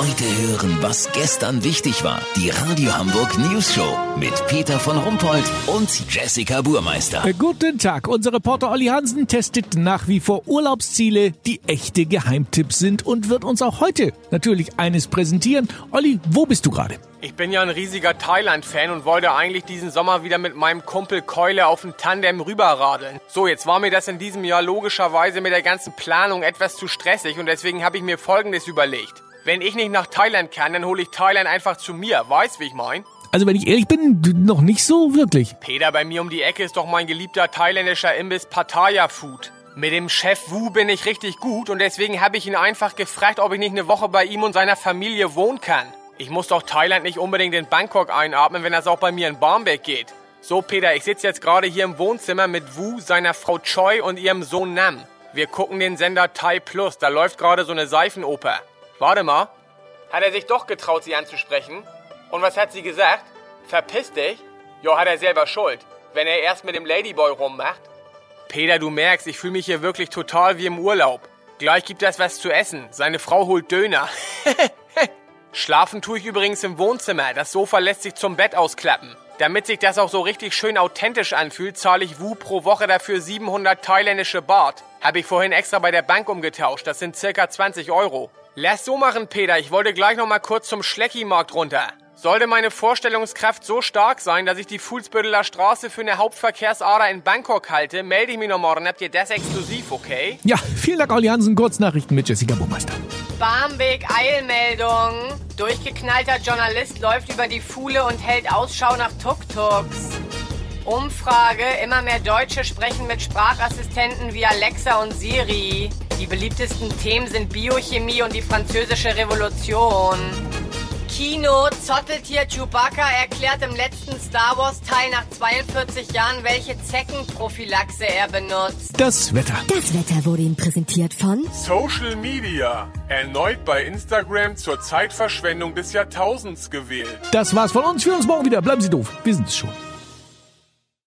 Heute hören, was gestern wichtig war. Die Radio Hamburg News Show mit Peter von Rumpold und Jessica Burmeister. Äh, Guten Tag. Unser Reporter Olli Hansen testet nach wie vor Urlaubsziele, die echte Geheimtipps sind und wird uns auch heute natürlich eines präsentieren. Olli, wo bist du gerade? Ich bin ja ein riesiger Thailand-Fan und wollte eigentlich diesen Sommer wieder mit meinem Kumpel Keule auf dem Tandem rüberradeln. So, jetzt war mir das in diesem Jahr logischerweise mit der ganzen Planung etwas zu stressig und deswegen habe ich mir Folgendes überlegt. Wenn ich nicht nach Thailand kann, dann hole ich Thailand einfach zu mir. Weißt, wie ich mein? Also wenn ich ehrlich bin, noch nicht so wirklich. Peter, bei mir um die Ecke ist doch mein geliebter thailändischer Imbiss Pattaya Food. Mit dem Chef Wu bin ich richtig gut und deswegen habe ich ihn einfach gefragt, ob ich nicht eine Woche bei ihm und seiner Familie wohnen kann. Ich muss doch Thailand nicht unbedingt in Bangkok einatmen, wenn das auch bei mir in Barmbek geht. So, Peter, ich sitze jetzt gerade hier im Wohnzimmer mit Wu, seiner Frau Choi und ihrem Sohn Nam. Wir gucken den Sender Thai Plus, da läuft gerade so eine Seifenoper. Warte mal. Hat er sich doch getraut, sie anzusprechen? Und was hat sie gesagt? Verpiss dich? Jo, hat er selber Schuld, wenn er erst mit dem Ladyboy rummacht. Peter, du merkst, ich fühle mich hier wirklich total wie im Urlaub. Gleich gibt es was zu essen. Seine Frau holt Döner. Schlafen tue ich übrigens im Wohnzimmer. Das Sofa lässt sich zum Bett ausklappen. Damit sich das auch so richtig schön authentisch anfühlt, zahle ich Wu pro Woche dafür 700 thailändische Baht. Habe ich vorhin extra bei der Bank umgetauscht. Das sind circa 20 Euro. Lass so machen, Peter. Ich wollte gleich noch mal kurz zum Schlecki-Markt runter. Sollte meine Vorstellungskraft so stark sein, dass ich die Fuhlsbütteler Straße für eine Hauptverkehrsader in Bangkok halte, melde ich mich noch morgen. Habt ihr das exklusiv, okay? Ja, vielen Dank, Olli Hansen. Kurznachrichten mit Jessica Burmeister. Barmbek Eilmeldung. Durchgeknallter Journalist läuft über die Fuhle und hält Ausschau nach Tuk-Tuks. Umfrage. Immer mehr Deutsche sprechen mit Sprachassistenten wie Alexa und Siri. Die beliebtesten Themen sind Biochemie und die französische Revolution. Kino, Zotteltier Chewbacca erklärt im letzten Star Wars Teil nach 42 Jahren, welche Zeckenprophylaxe er benutzt. Das Wetter. Das Wetter wurde Ihnen präsentiert von Social Media. Erneut bei Instagram zur Zeitverschwendung des Jahrtausends gewählt. Das war's von uns. Wir uns morgen wieder. Bleiben Sie doof. Wir sind's schon.